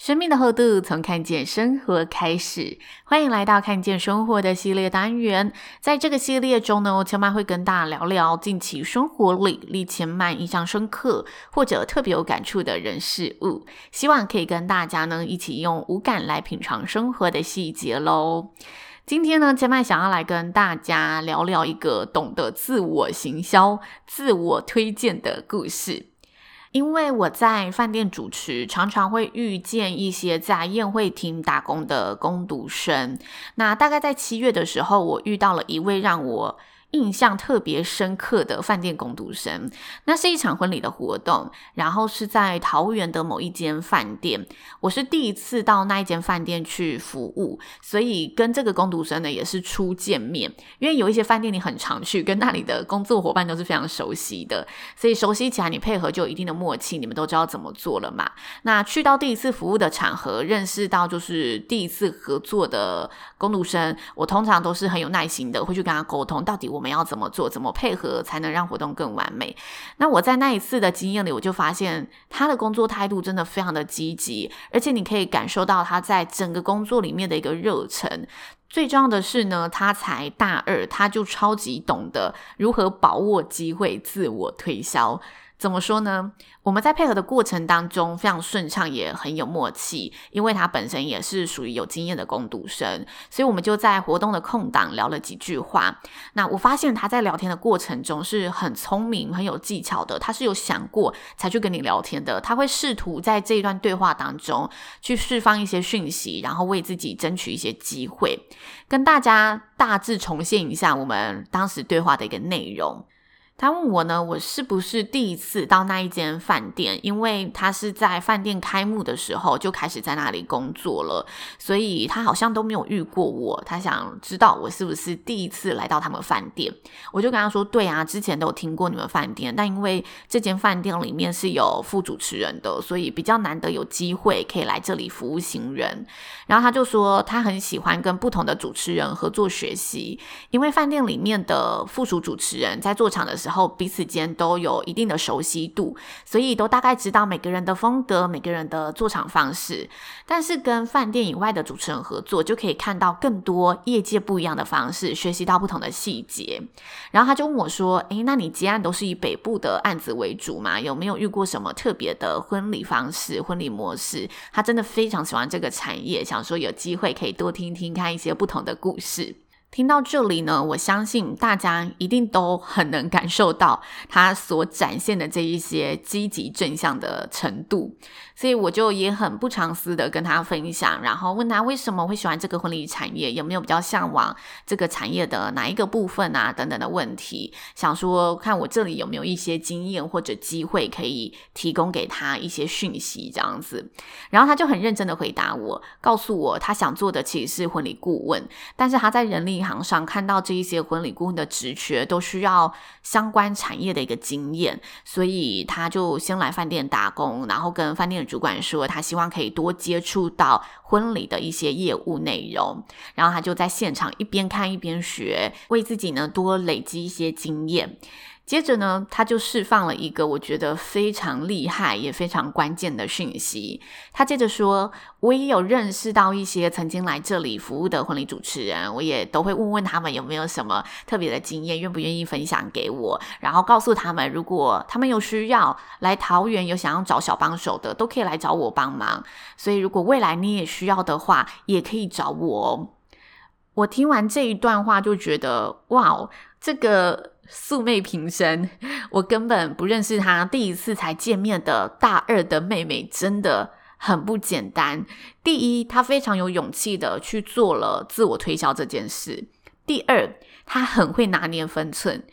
生命的厚度从看见生活开始，欢迎来到看见生活的系列单元。在这个系列中呢，千嫚会跟大家聊聊近期生活里令千嫚印象深刻或者特别有感触的人事物，希望可以跟大家呢一起用五感来品尝生活的细节喽。今天呢，千嫚想要来跟大家聊聊一个懂得自我行销、自我推荐的故事。因为我在饭店主持，常常会遇见一些在宴会厅打工的工读生。那大概在七月的时候，我遇到了一位让我印象特别深刻的饭店工读生，那是一场婚礼的活动，然后是在桃园的某一间饭店。我是第一次到那一间饭店去服务，所以跟这个工读生呢也是初见面。因为有一些饭店你很常去，跟那里的工作伙伴都是非常熟悉的，所以熟悉起来你配合就有一定的默契，你们都知道怎么做了嘛。那去到第一次服务的场合，认识到就是第一次合作的工读生，我通常都是很有耐心的，会去跟他沟通，到底。我们要怎么做？怎么配合才能让活动更完美？那我在那一次的经验里，我就发现他的工作态度真的非常的积极，而且你可以感受到他在整个工作里面的一个热忱。最重要的是呢，他才大二，他就超级懂得如何把握机会，自我推销。怎么说呢？我们在配合的过程当中非常顺畅，也很有默契。因为他本身也是属于有经验的攻读生，所以我们就在活动的空档聊了几句话。那我发现他在聊天的过程中是很聪明、很有技巧的。他是有想过才去跟你聊天的。他会试图在这一段对话当中去释放一些讯息，然后为自己争取一些机会。跟大家大致重现一下我们当时对话的一个内容。他问我呢，我是不是第一次到那一间饭店？因为他是在饭店开幕的时候就开始在那里工作了，所以他好像都没有遇过我。他想知道我是不是第一次来到他们饭店。我就跟他说：“对啊，之前都有听过你们饭店，但因为这间饭店里面是有副主持人的，所以比较难得有机会可以来这里服务新人。”然后他就说他很喜欢跟不同的主持人合作学习，因为饭店里面的附属主持人在做场的时候。然后彼此间都有一定的熟悉度，所以都大概知道每个人的风格、每个人的做场方式。但是跟饭店以外的主持人合作，就可以看到更多业界不一样的方式，学习到不同的细节。然后他就问我说：“诶，那你接案都是以北部的案子为主吗？有没有遇过什么特别的婚礼方式、婚礼模式？”他真的非常喜欢这个产业，想说有机会可以多听听看一些不同的故事。听到这里呢，我相信大家一定都很能感受到他所展现的这一些积极正向的程度，所以我就也很不藏私的跟他分享，然后问他为什么会喜欢这个婚礼产业，有没有比较向往这个产业的哪一个部分啊，等等的问题，想说看我这里有没有一些经验或者机会可以提供给他一些讯息这样子，然后他就很认真的回答我，告诉我他想做的其实是婚礼顾问，但是他在人力行上看到这一些婚礼顾问的职缺都需要相关产业的一个经验，所以他就先来饭店打工，然后跟饭店主管说，他希望可以多接触到婚礼的一些业务内容，然后他就在现场一边看一边学，为自己呢多累积一些经验。接着呢，他就释放了一个我觉得非常厉害也非常关键的讯息。他接着说：“我也有认识到一些曾经来这里服务的婚礼主持人，我也都会问问他们有没有什么特别的经验，愿不愿意分享给我，然后告诉他们，如果他们有需要来桃园，有想要找小帮手的，都可以来找我帮忙。所以如果未来你也需要的话，也可以找我。”我听完这一段话就觉得，哇，这个。素昧平生，我根本不认识他。第一次才见面的大二的妹妹真的很不简单。第一，她非常有勇气的去做了自我推销这件事；第二，她很会拿捏分寸。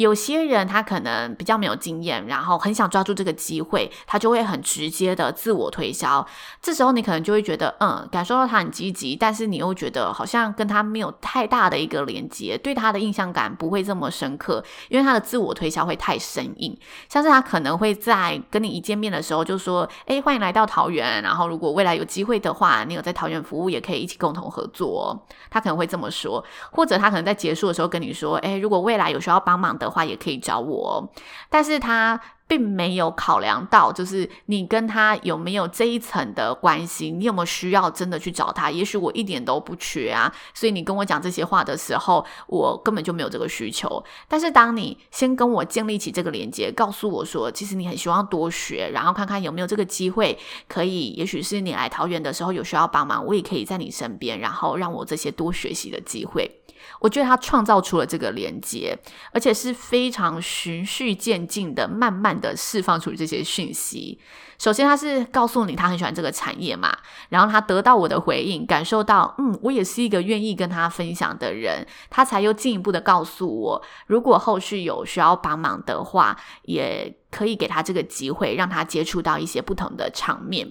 有些人他可能比较没有经验，然后很想抓住这个机会，他就会很直接的自我推销。这时候你可能就会觉得，嗯，感受到他很积极，但是你又觉得好像跟他没有太大的一个连接，对他的印象感不会这么深刻，因为他的自我推销会太生硬。像是他可能会在跟你一见面的时候就说，诶，欢迎来到桃园，然后如果未来有机会的话，你有在桃园服务，也可以一起共同合作。他可能会这么说，或者他可能在结束的时候跟你说，诶，如果未来有需要帮忙的话，也可以找我，但是他并没有考量到，就是你跟他有没有这一层的关系，你有没有需要真的去找他？也许我一点都不缺啊，所以你跟我讲这些话的时候，我根本就没有这个需求。但是当你先跟我建立起这个连接，告诉我说，其实你很希望多学，然后看看有没有这个机会，可以，也许是你来桃园的时候有需要帮忙，我也可以在你身边，然后让我这些多学习的机会。我觉得他创造出了这个连接，而且是非常循序渐进的，慢慢的释放出这些讯息。首先，他是告诉你他很喜欢这个产业嘛，然后他得到我的回应，感受到嗯，我也是一个愿意跟他分享的人，他才又进一步的告诉我，如果后续有需要帮忙的话，也可以给他这个机会，让他接触到一些不同的场面。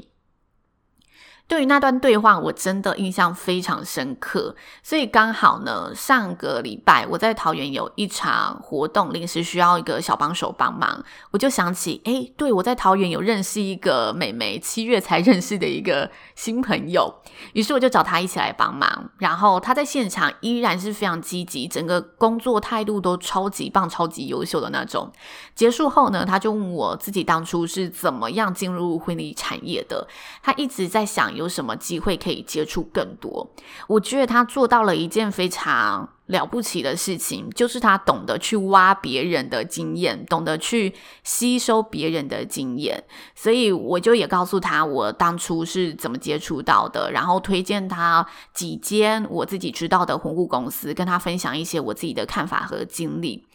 对于那段对话，我真的印象非常深刻。所以刚好呢，上个礼拜我在桃园有一场活动，临时需要一个小帮手帮忙，我就想起，诶，对，我在桃园有认识一个妹妹，七月才认识的一个新朋友，于是我就找她一起来帮忙。然后她在现场依然是非常积极，整个工作态度都超级棒、超级优秀的那种。结束后呢，她就问我自己当初是怎么样进入婚礼产业的。她一直在想。有什么机会可以接触更多？我觉得他做到了一件非常了不起的事情，就是他懂得去挖别人的经验，懂得去吸收别人的经验。所以我就也告诉他我当初是怎么接触到的，然后推荐他几间我自己知道的红顾公司，跟他分享一些我自己的看法和经历。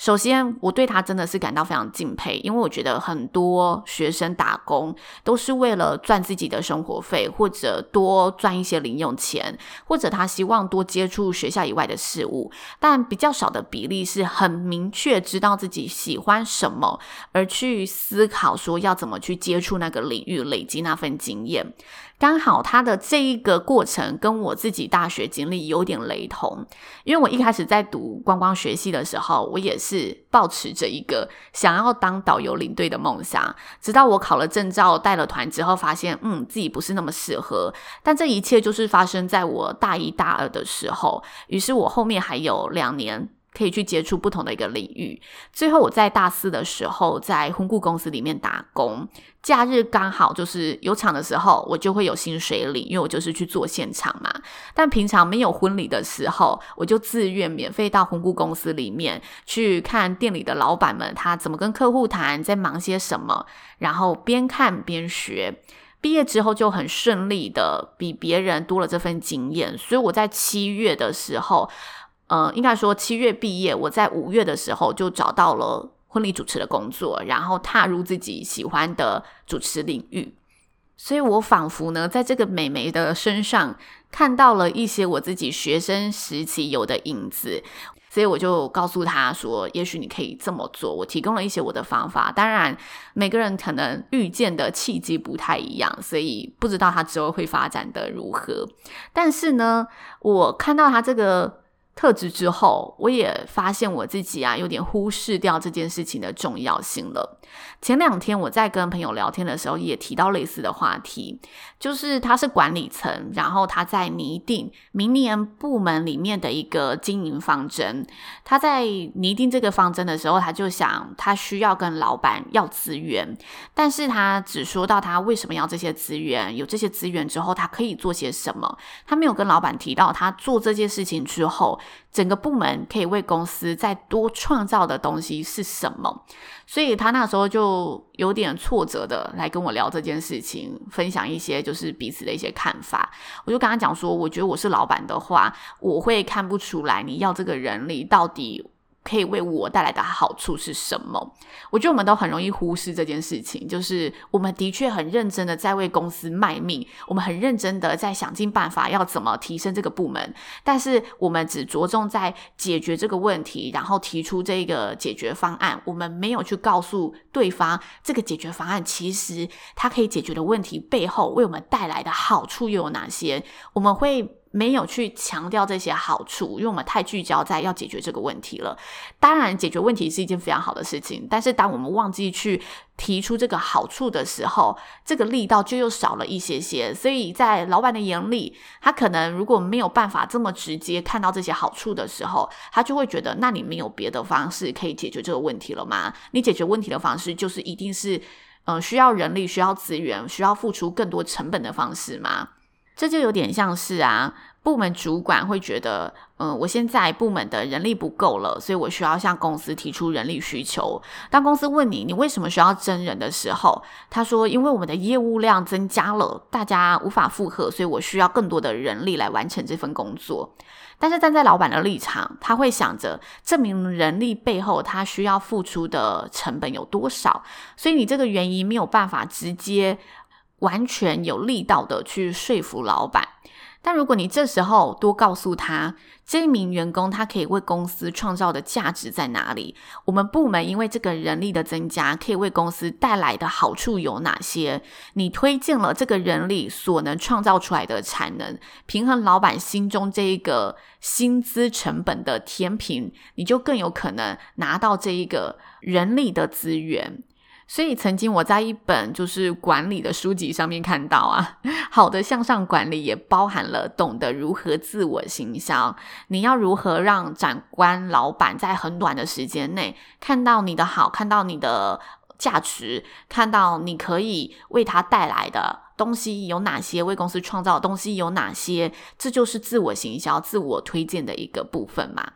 首先，我对他真的是感到非常敬佩，因为我觉得很多学生打工都是为了赚自己的生活费，或者多赚一些零用钱，或者他希望多接触学校以外的事物，但比较少的比例是很明确知道自己喜欢什么，而去思考说要怎么去接触那个领域，累积那份经验。刚好他的这一个过程跟我自己大学经历有点雷同，因为我一开始在读观光学系的时候，我也是抱持着一个想要当导游领队的梦想，直到我考了证照，带了团之后，发现嗯自己不是那么适合。但这一切就是发生在我大一大二的时候，于是我后面还有两年。可以去接触不同的一个领域。最后我在大四的时候，在婚顾公司里面打工，假日刚好就是有场的时候，我就会有薪水领，因为我就是去做现场嘛。但平常没有婚礼的时候，我就自愿免费到婚顾公司里面去看店里的老板们他怎么跟客户谈，在忙些什么，然后边看边学。毕业之后就很顺利的比别人多了这份经验，所以我在七月的时候。呃，应该说七月毕业，我在五月的时候就找到了婚礼主持的工作，然后踏入自己喜欢的主持领域。所以我仿佛呢，在这个美眉的身上看到了一些我自己学生时期有的影子，所以我就告诉她说，也许你可以这么做。我提供了一些我的方法，当然每个人可能遇见的契机不太一样，所以不知道她之后会发展得如何。但是呢，我看到她这个。特质之后，我也发现我自己啊，有点忽视掉这件事情的重要性了。前两天我在跟朋友聊天的时候，也提到类似的话题，就是他是管理层，然后他在拟定明年部门里面的一个经营方针。他在拟定这个方针的时候，他就想他需要跟老板要资源，但是他只说到他为什么要这些资源，有这些资源之后，他可以做些什么。他没有跟老板提到他做这件事情之后，整个部门可以为公司再多创造的东西是什么？所以他那时候就有点挫折的来跟我聊这件事情，分享一些就是彼此的一些看法。我就跟他讲说，我觉得我是老板的话，我会看不出来你要这个人力到底可以为我带来的好处是什么？我觉得我们都很容易忽视这件事情，就是我们的确很认真的在为公司卖命，我们很认真的在想尽办法要怎么提升这个部门，但是我们只着重在解决这个问题，然后提出这个解决方案，我们没有去告诉对方这个解决方案其实它可以解决的问题背后为我们带来的好处又有哪些？我们会。没有去强调这些好处，因为我们太聚焦在要解决这个问题了。当然，解决问题是一件非常好的事情，但是当我们忘记去提出这个好处的时候，这个力道就又少了一些些。所以在老板的眼里，他可能如果没有办法这么直接看到这些好处的时候，他就会觉得，那你没有别的方式可以解决这个问题了吗？你解决问题的方式就是一定是，嗯、需要人力、需要资源、需要付出更多成本的方式吗？这就有点像是啊，部门主管会觉得，嗯，我现在部门的人力不够了，所以我需要向公司提出人力需求。当公司问你，你为什么需要真人的时候，他说，因为我们的业务量增加了，大家无法负荷，所以我需要更多的人力来完成这份工作。但是站在老板的立场，他会想着这名人力背后他需要付出的成本有多少，所以你这个原因没有办法直接。完全有力道的去说服老板，但如果你这时候多告诉他，这一名员工他可以为公司创造的价值在哪里？我们部门因为这个人力的增加，可以为公司带来的好处有哪些？你推荐了这个人力所能创造出来的产能，平衡老板心中这一个薪资成本的天平，你就更有可能拿到这一个人力的资源。所以，曾经我在一本就是管理的书籍上面看到啊，好的向上管理也包含了懂得如何自我行销。你要如何让长官、老板在很短的时间内看到你的好，看到你的价值，看到你可以为他带来的东西有哪些，为公司创造的东西有哪些？这就是自我行销、自我推荐的一个部分嘛。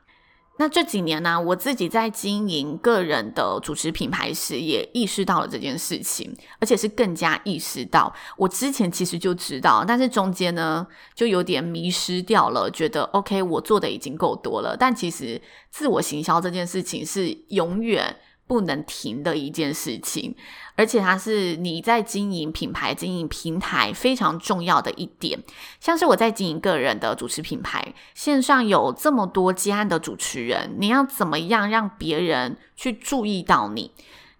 那这几年呢、我自己在经营个人的主持品牌时，也意识到了这件事情，而且是更加意识到。我之前其实就知道，但是中间呢，就有点迷失掉了，觉得 OK，我做的已经够多了。但其实自我行销这件事情是永远不能停的一件事情，而且它是你在经营品牌、经营平台非常重要的一点。像是我在经营个人的主持品牌，线上有这么多接案的主持人，你要怎么样让别人去注意到你？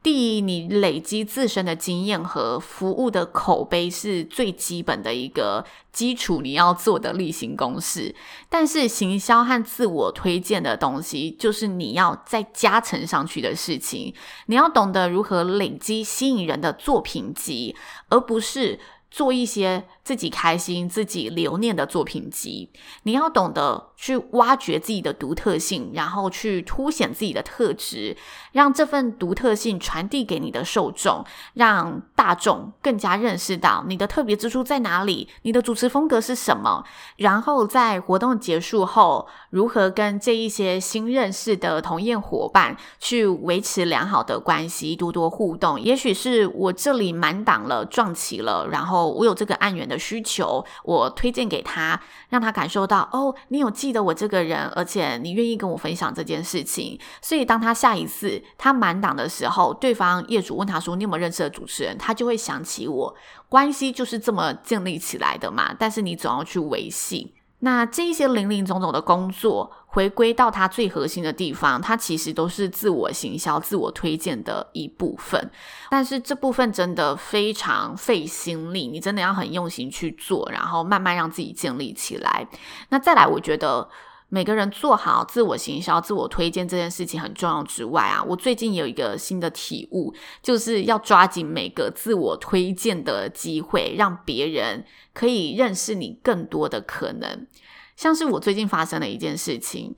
第一，你累积自身的经验和服务的口碑是最基本的一个基础，你要做的例行公事。但是，行销和自我推荐的东西，就是你要再加成上去的事情。你要懂得如何累积吸引人的作品集，而不是。做一些自己开心、自己留念的作品集，你要懂得去挖掘自己的独特性，然后去凸显自己的特质，让这份独特性传递给你的受众，让大众更加认识到你的特别之处在哪里，你的主持风格是什么。然后在活动结束后，如何跟这一些新认识的同业伙伴去维持良好的关系，多多互动。也许是我这里满档了，撞齐了，然后。我有这个案源的需求，我推荐给他，让他感受到哦，你有记得我这个人，而且你愿意跟我分享这件事情。所以当他下一次他满档的时候，对方业主问他说：“你有没有认识的主持人？”他就会想起我，关系就是这么建立起来的嘛。但是你总要去维系。那这一些零零总总的工作，回归到它最核心的地方，它其实都是自我行销、自我推荐的一部分。但是这部分真的非常费心力，你真的要很用心去做，然后慢慢让自己建立起来。那再来，我觉得。每个人做好自我行销、自我推荐这件事情很重要之外啊，我最近有一个新的体悟，就是要抓紧每个自我推荐的机会，让别人可以认识你更多的可能。像是我最近发生的一件事情。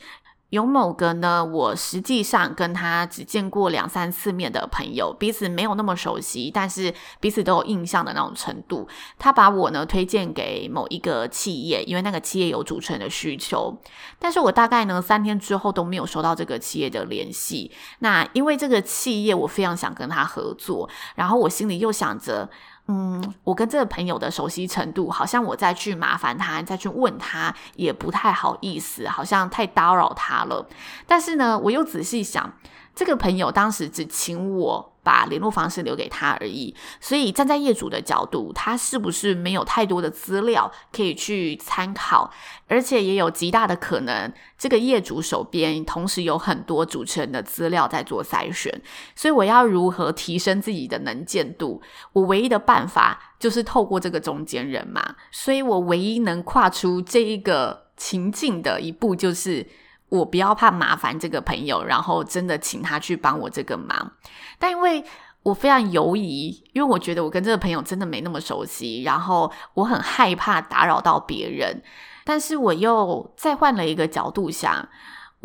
有某个呢，我实际上跟他只见过两三次面的朋友，彼此没有那么熟悉，但是彼此都有印象的那种程度。他把我呢推荐给某一个企业，因为那个企业有主持人的需求。但是我大概呢三天之后都没有收到这个企业的联系。那因为这个企业我非常想跟他合作，然后我心里又想着。嗯，我跟这个朋友的熟悉程度，好像我再去麻烦他，再去问他，也不太好意思，好像太打扰他了。但是呢，我又仔细想，这个朋友当时只请我把联络方式留给他而已，所以站在业主的角度，他是不是没有太多的资料可以去参考？而且也有极大的可能，这个业主手边同时有很多主持人的资料在做筛选，所以我要如何提升自己的能见度？我唯一的办法就是透过这个中间人嘛，所以我唯一能跨出这一个情境的一步就是。我不要怕麻烦这个朋友，然后真的请他去帮我这个忙。但因为我非常犹疑，因为我觉得我跟这个朋友真的没那么熟悉，然后我很害怕打扰到别人。但是我又再换了一个角度想。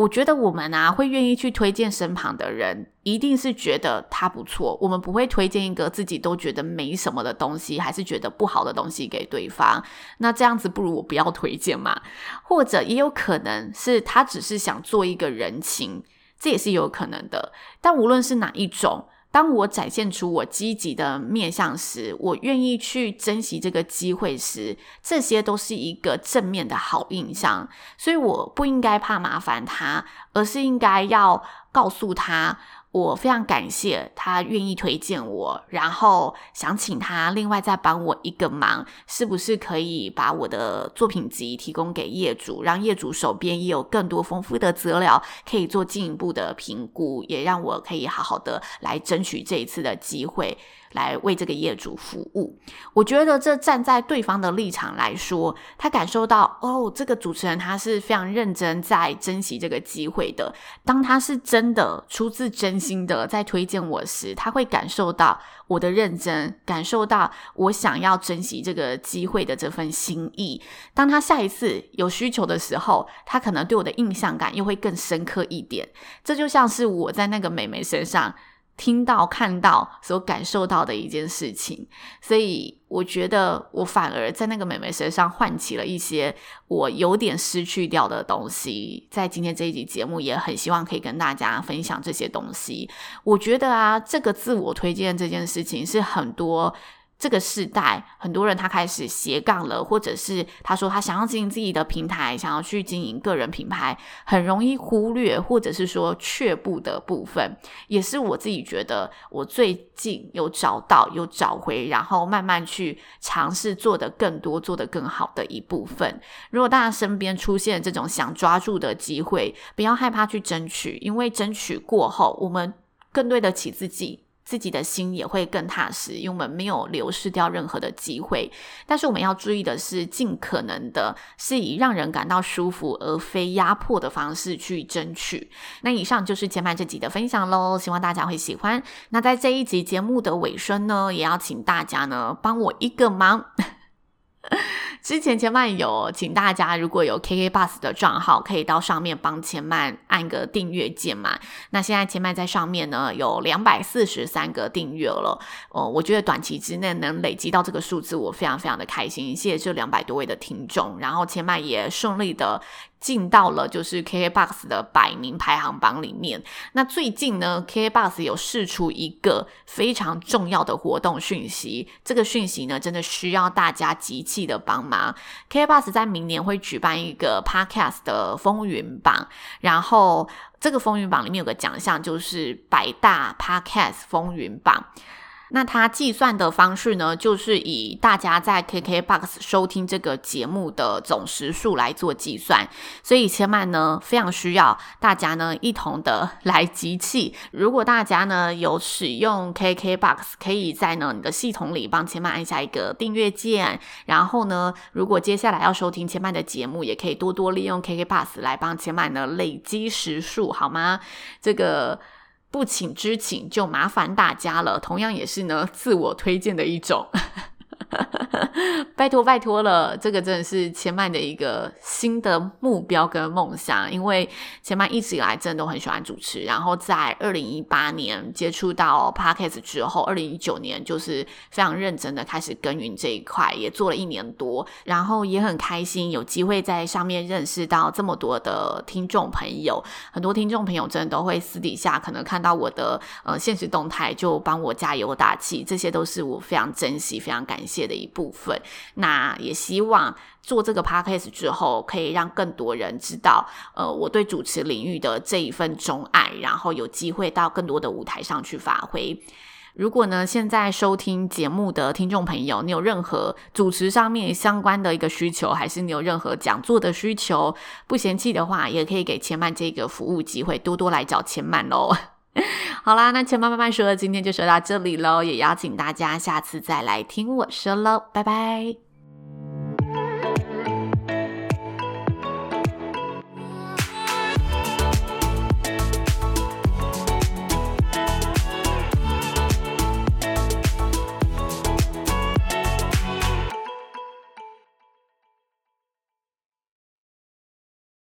我觉得我们啊，会愿意去推荐身旁的人，一定是觉得他不错。我们不会推荐一个自己都觉得没什么的东西，还是觉得不好的东西给对方。那这样子不如我不要推荐嘛。或者也有可能是他只是想做一个人情，这也是有可能的。但无论是哪一种。当我展现出我积极的面向时，我愿意去珍惜这个机会时，这些都是一个正面的好印象。所以我不应该怕麻烦他，而是应该要告诉他。我非常感谢他愿意推荐我，然后想请他另外再帮我一个忙，是不是可以把我的作品集提供给业主，让业主手边也有更多丰富的资料可以做进一步的评估，也让我可以好好的来争取这一次的机会。来为这个业主服务，我觉得这站在对方的立场来说，他感受到哦，这个主持人他是非常认真在珍惜这个机会的。当他是真的出自真心的在推荐我时，他会感受到我的认真，感受到我想要珍惜这个机会的这份心意。当他下一次有需求的时候，他可能对我的印象感又会更深刻一点。这就像是我在那个美眉身上。听到、看到、所感受到的一件事情，所以我觉得我反而在那个美眉身上唤起了一些我有点失去掉的东西。在今天这一集节目，也很希望可以跟大家分享这些东西。我觉得啊，这个自我推荐这件事情是很多。这个时代，很多人他开始斜杠了，或者是他说他想要经营自己的平台，想要去经营个人品牌，很容易忽略，或者是说却步的部分，也是我自己觉得我最近有找到、有找回，然后慢慢去尝试做得更多、做得更好的一部分。如果大家身边出现这种想抓住的机会，不要害怕去争取，因为争取过后，我们更对得起自己。自己的心也会更踏实，因为我们没有流失掉任何的机会。但是我们要注意的是，尽可能的是以让人感到舒服而非压迫的方式去争取。那以上就是前面这集的分享喽，希望大家会喜欢。那在这一集节目的尾声呢，也要请大家呢帮我一个忙。之前千曼有请大家，如果有 KK Bus 的账号，可以到上面帮千曼按个订阅键嘛。那现在千曼在上面呢，有两百四十三个订阅了。哦，我觉得短期之内能累积到这个数字，我非常非常的开心。谢谢这两百多位的听众，然后千曼也顺利的。进到了就是 KKBOX 的百名排行榜里面。那最近呢，KKBOX 有释出一个非常重要的活动讯息，这个讯息呢，真的需要大家集气的帮忙。KKBOX 在明年会举办一个 Podcast 的风云榜，然后这个风云榜里面有个奖项，就是百大 Podcast 风云榜。那它计算的方式呢，就是以大家在 KKBOX 收听这个节目的总时数来做计算，所以千曼呢非常需要大家呢一同的 来集气。如果大家呢有使用 KKBOX，可以在呢你的系统里帮千曼按下一个订阅键，然后呢，如果接下来要收听千曼的节目，也可以多多利用 KKBOX 来帮千曼呢累积时数，好吗？这个。不请之请，就麻烦大家了。同样也是呢，自我推荐的一种。拜托拜托了，这个真的是千嫚的一个新的目标跟梦想。因为千嫚一直以来真的都很喜欢主持，然后在二零一八年接触到 Podcast 之后，二零一九年就是非常认真的开始耕耘这一块，也做了一年多，然后也很开心有机会在上面认识到这么多的听众朋友。很多听众朋友真的都会私底下可能看到我的呃现实动态，就帮我加油打气，这些都是我非常珍惜、非常感谢的一部分。那也希望做这个 podcast 之后，可以让更多人知道，呃，我对主持领域的这一份钟爱，然后有机会到更多的舞台上去发挥。如果呢，现在收听节目的听众朋友，你有任何主持上面相关的一个需求，还是你有任何讲座的需求，不嫌弃的话，也可以给千曼这个服务机会，多多来找千曼喽。好啦，那千嫚慢慢说，今天就说到这里喽，也邀请大家下次再来听我说喽，拜拜。